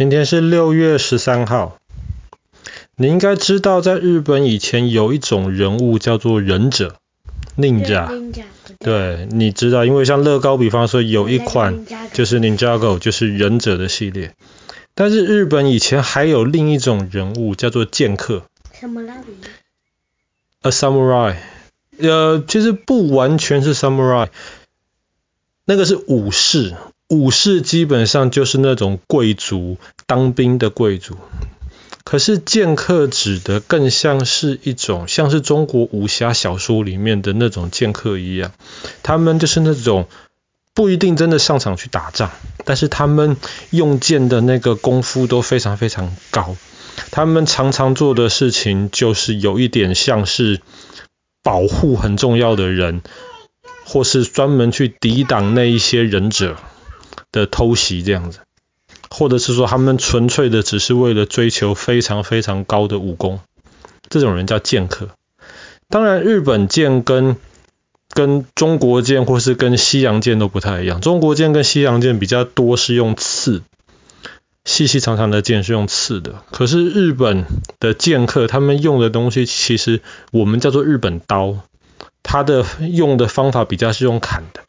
今天是六月十三号。你应该知道，在日本以前有一种人物叫做忍者，Ninja。对，你知道，因为像乐高，比方说有一款就是 Ninjago，就是忍者的系列。但是日本以前还有另一种人物叫做剑客。A samurai。呃，其实不完全是 samurai，那个是武士。武士基本上就是那种贵族，当兵的贵族。可是剑客指的更像是一种，像是中国武侠小说里面的那种剑客一样，他们就是那种不一定真的上场去打仗，但是他们用剑的那个功夫都非常非常高。他们常常做的事情就是有一点像是保护很重要的人，或是专门去抵挡那一些忍者的偷袭这样子。或者是说他们纯粹的只是为了追求非常非常高的武功，这种人叫剑客。当然，日本剑跟跟中国剑或是跟西洋剑都不太一样。中国剑跟西洋剑比较多是用刺，细细长长的剑是用刺的。可是日本的剑客他们用的东西其实我们叫做日本刀，它的用的方法比较是用砍的。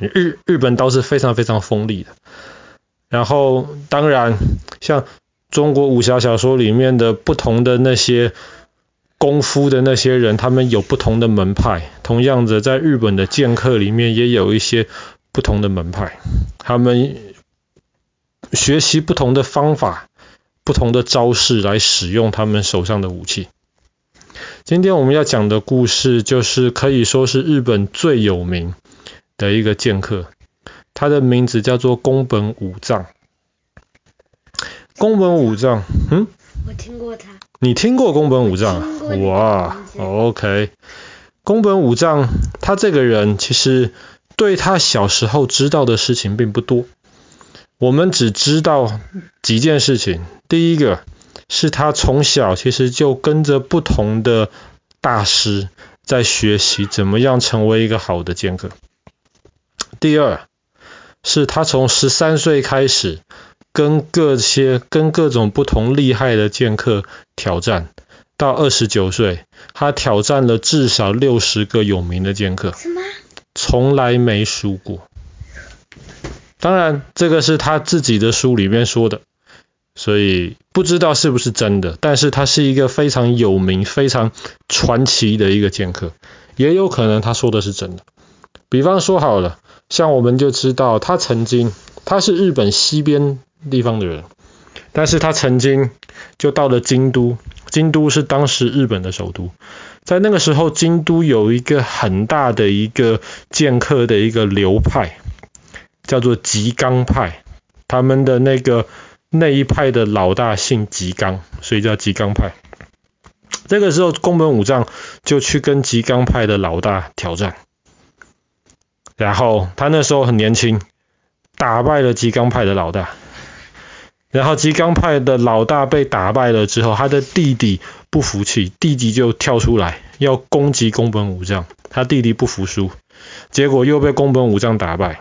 日日本刀是非常非常锋利的。然后，当然，像中国武侠小说里面的不同的那些功夫的那些人，他们有不同的门派。同样的，在日本的剑客里面也有一些不同的门派，他们学习不同的方法、不同的招式来使用他们手上的武器。今天我们要讲的故事，就是可以说是日本最有名的一个剑客。他的名字叫做宫本武藏。宫本武藏，嗯，我听过他。你听过宫本武藏？哇，OK。宫本武藏，他这个人其实对他小时候知道的事情并不多。我们只知道几件事情。第一个是他从小其实就跟着不同的大师在学习怎么样成为一个好的剑客。第二。是他从十三岁开始跟各些跟各种不同厉害的剑客挑战，到二十九岁，他挑战了至少六十个有名的剑客，从来没输过。当然，这个是他自己的书里面说的，所以不知道是不是真的。但是他是一个非常有名、非常传奇的一个剑客，也有可能他说的是真的。比方说好了。像我们就知道，他曾经他是日本西边地方的人，但是他曾经就到了京都，京都是当时日本的首都，在那个时候，京都有一个很大的一个剑客的一个流派，叫做吉冈派，他们的那个那一派的老大姓吉冈，所以叫吉冈派。这个时候，宫本武藏就去跟吉冈派的老大挑战。然后他那时候很年轻，打败了吉冈派的老大。然后吉冈派的老大被打败了之后，他的弟弟不服气，弟弟就跳出来要攻击宫本武藏。他弟弟不服输，结果又被宫本武藏打败。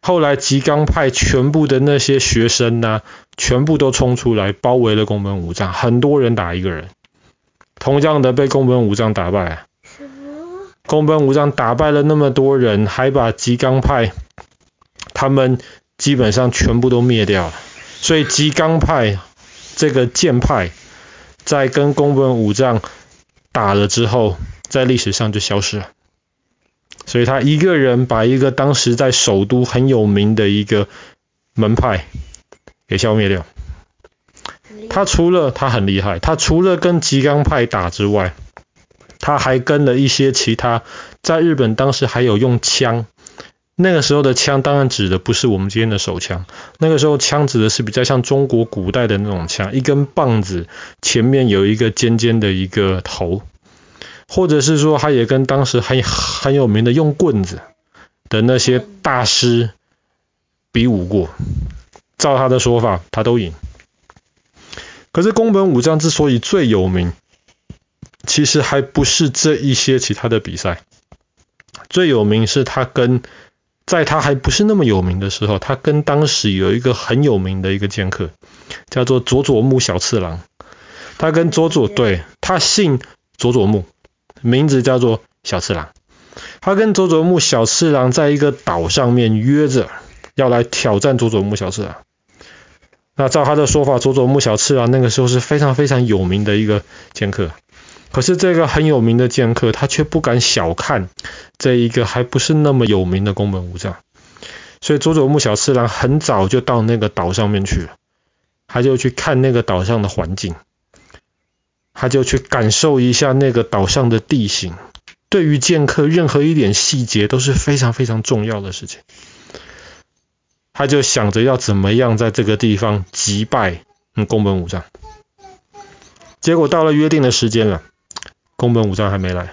后来吉冈派全部的那些学生呢、全部都冲出来包围了宫本武藏，很多人打一个人，同样的被宫本武藏打败。宫本武藏打败了那么多人，还把吉冈派他们基本上全部都灭掉了。所以吉冈派这个剑派在跟宫本武藏打了之后，在历史上就消失了。所以他一个人把一个当时在首都很有名的一个门派给消灭掉。他除了他很厉害，他除了跟吉冈派打之外，他还跟了一些其他，在日本当时还有用枪，那个时候的枪当然指的不是我们今天的手枪，那个时候枪指的是比较像中国古代的那种枪，一根棒子前面有一个尖尖的一个头，或者是说他也跟当时很很有名的用棍子的那些大师比武过，照他的说法他都赢。可是宫本武藏之所以最有名，其实还不是这一些其他的比赛，最有名是他跟在他还不是那么有名的时候，他跟当时有一个很有名的一个剑客，叫做佐佐木小次郎。他跟佐佐，对，他姓佐佐木，名字叫做小次郎。他跟佐佐木小次郎在一个岛上面约着要来挑战佐佐木小次郎。那照他的说法，佐佐木小次郎那个时候是非常非常有名的一个剑客。可是这个很有名的剑客，他却不敢小看这一个还不是那么有名的宫本武藏。所以佐佐木小次郎很早就到那个岛上面去了，他就去看那个岛上的环境，他就去感受一下那个岛上的地形。对于剑客，任何一点细节都是非常非常重要的事情。他就想着要怎么样在这个地方击败宫本武藏。结果到了约定的时间了。宫本武藏还没来，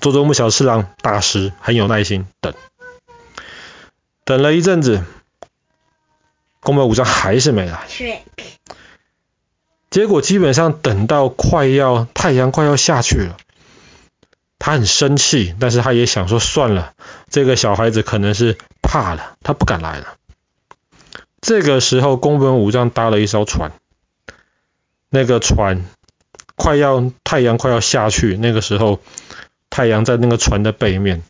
佐佐木小次郎大师很有耐心等，等了一阵子，宫本武藏还是没来。结果基本上等到快要太阳快要下去了，他很生气，但是他也想说算了，这个小孩子可能是怕了，他不敢来了。这个时候，宫本武藏搭了一艘船，那个船。快要太阳快要下去，那个时候太阳在那个船的背面，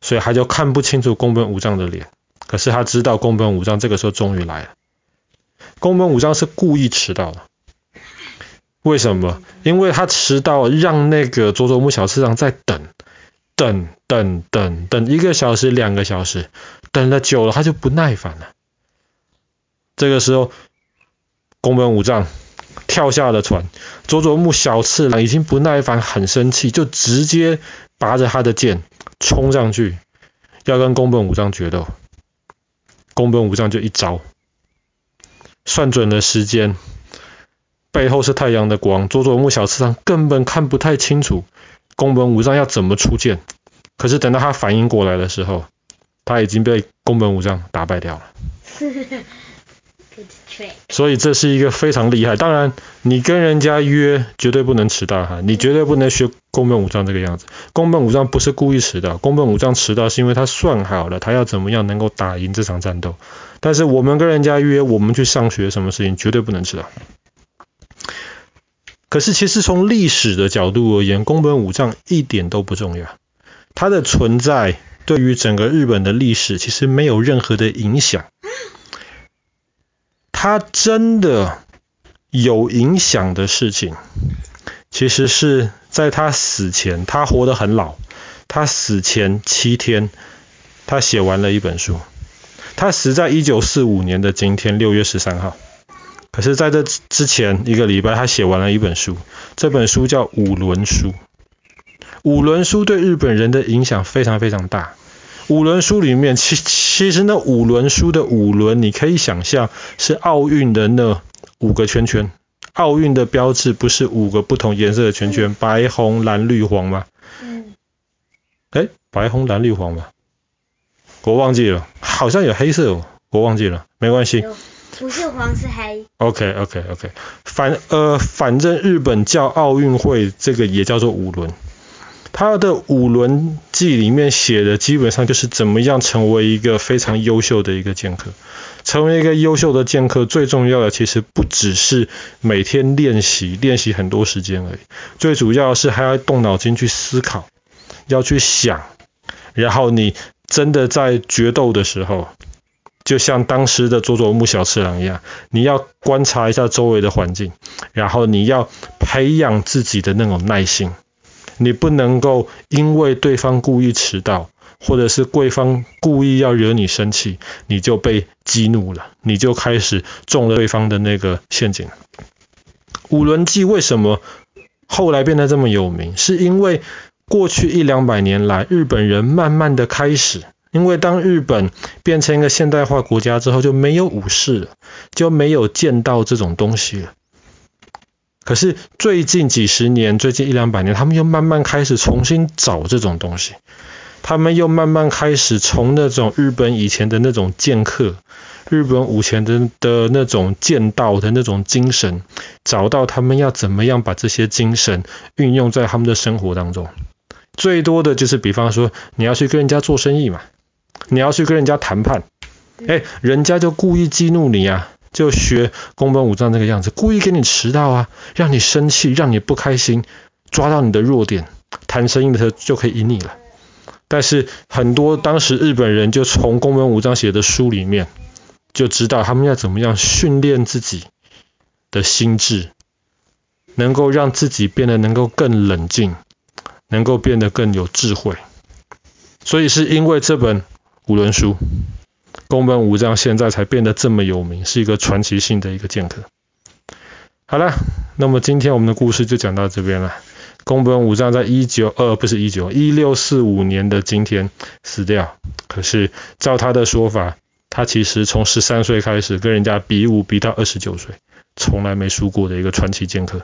所以他就看不清楚宫本武藏的脸。可是他知道宫本武藏这个时候终于来了。宫本武藏是故意迟到的，为什么？因为他迟到，让那个佐佐木小次郎在等，等等等等一个小时、两个小时，等了久了他就不耐烦了。这个时候，宫本武藏。跳下了船，佐佐木小次郎已经不耐烦，很生气，就直接拔着他的剑冲上去，要跟宫本武藏决斗。宫本武藏就一招，算准了时间，背后是太阳的光，佐佐木小次郎根本看不太清楚宫本武藏要怎么出剑。可是等到他反应过来的时候，他已经被宫本武藏打败掉了。所以这是一个非常厉害。当然，你跟人家约绝对不能迟到哈，你绝对不能学宫本武藏这个样子。宫本武藏不是故意迟到，宫本武藏迟到是因为他算好了，他要怎么样能够打赢这场战斗。但是我们跟人家约，我们去上学，什么事情绝对不能迟到。可是其实从历史的角度而言，宫本武藏一点都不重要，他的存在对于整个日本的历史其实没有任何的影响。他真的有影响的事情，其实是在他死前，他活得很老。他死前七天，他写完了一本书。他死在一九四五年的今天，六月十三号。可是在这之前一个礼拜，他写完了一本书。这本书叫《五轮书》。五轮书对日本人的影响非常非常大。五轮书里面，其其实那五轮书的五轮，你可以想象是奥运的那五个圈圈。奥运的标志不是五个不同颜色的圈圈，白、红、蓝、绿、黄吗？嗯。哎，白、红、蓝、绿、黄吗？我忘记了，好像有黑色哦，我忘记了，没关系。不是黄是黑。OK OK OK，反呃反正日本叫奥运会，这个也叫做五轮。他的五轮记里面写的基本上就是怎么样成为一个非常优秀的一个剑客。成为一个优秀的剑客，最重要的其实不只是每天练习，练习很多时间而已。最主要是还要动脑筋去思考，要去想。然后你真的在决斗的时候，就像当时的佐佐木小次郎一样，你要观察一下周围的环境，然后你要培养自己的那种耐心。你不能够因为对方故意迟到，或者是对方故意要惹你生气，你就被激怒了，你就开始中了对方的那个陷阱。五轮记为什么后来变得这么有名？是因为过去一两百年来，日本人慢慢的开始，因为当日本变成一个现代化国家之后，就没有武士了，就没有剑道这种东西了。可是最近几十年，最近一两百年，他们又慢慢开始重新找这种东西。他们又慢慢开始从那种日本以前的那种剑客、日本武前的的那种剑道的那种精神，找到他们要怎么样把这些精神运用在他们的生活当中。最多的就是，比方说你要去跟人家做生意嘛，你要去跟人家谈判，哎，人家就故意激怒你啊，就学宫本武藏这个样子，故意给你迟到啊，让你生气，让你不开心，抓到你的弱点，谈生意的时候就可以赢你了。但是很多当时日本人就从宫本武藏写的书里面就知道他们要怎么样训练自己的心智，能够让自己变得能够更冷静，能够变得更有智慧。所以是因为这本五轮书，宫本武藏现在才变得这么有名，是一个传奇性的一个剑客。好了，那么今天我们的故事就讲到这边了。宫本武藏在一九二不是一九一六四五年的今天死掉。可是照他的说法，他其实从十三岁开始跟人家比武，比到二十九岁，从来没输过的一个传奇剑客。